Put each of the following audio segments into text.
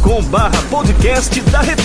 com barra podcast da Record.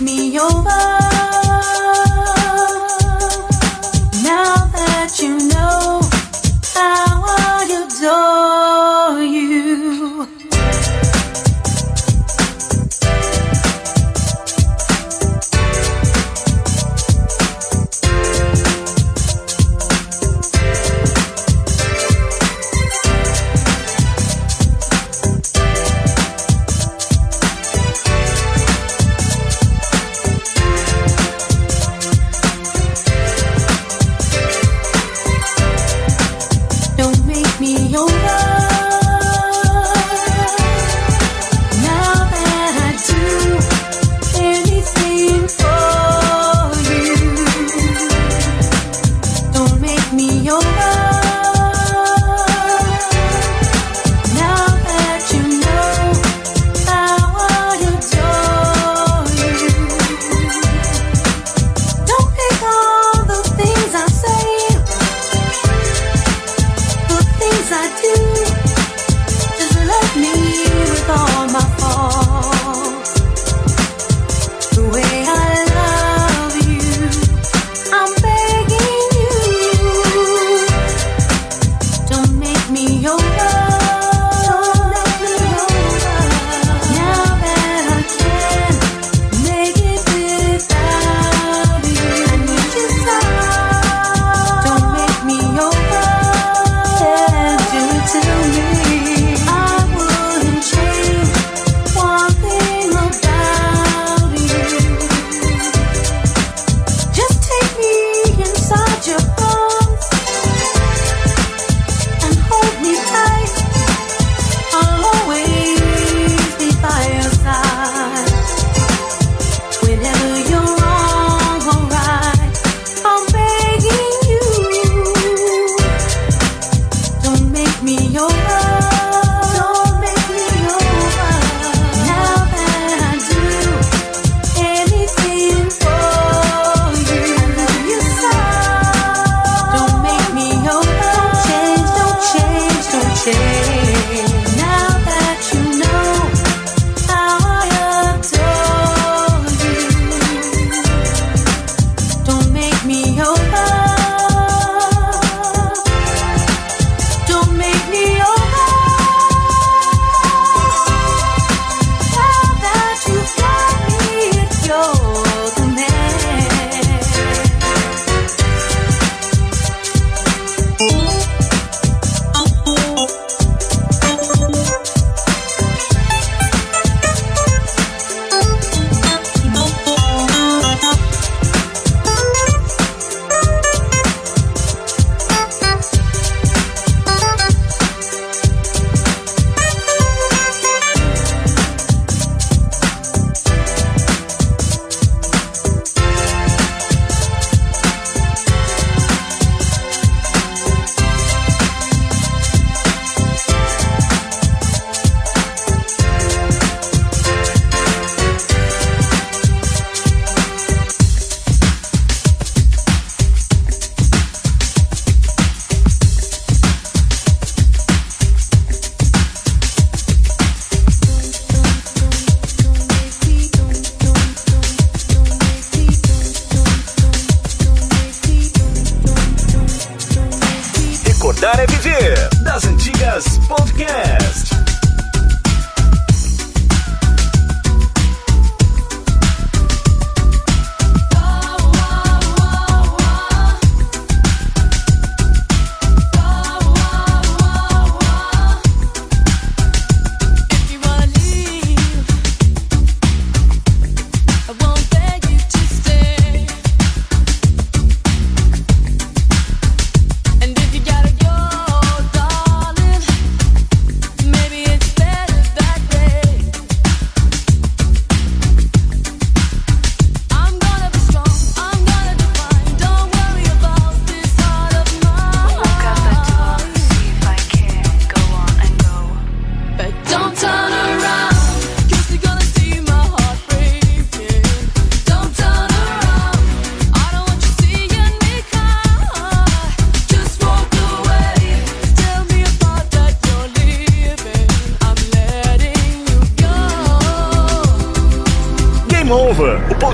me over.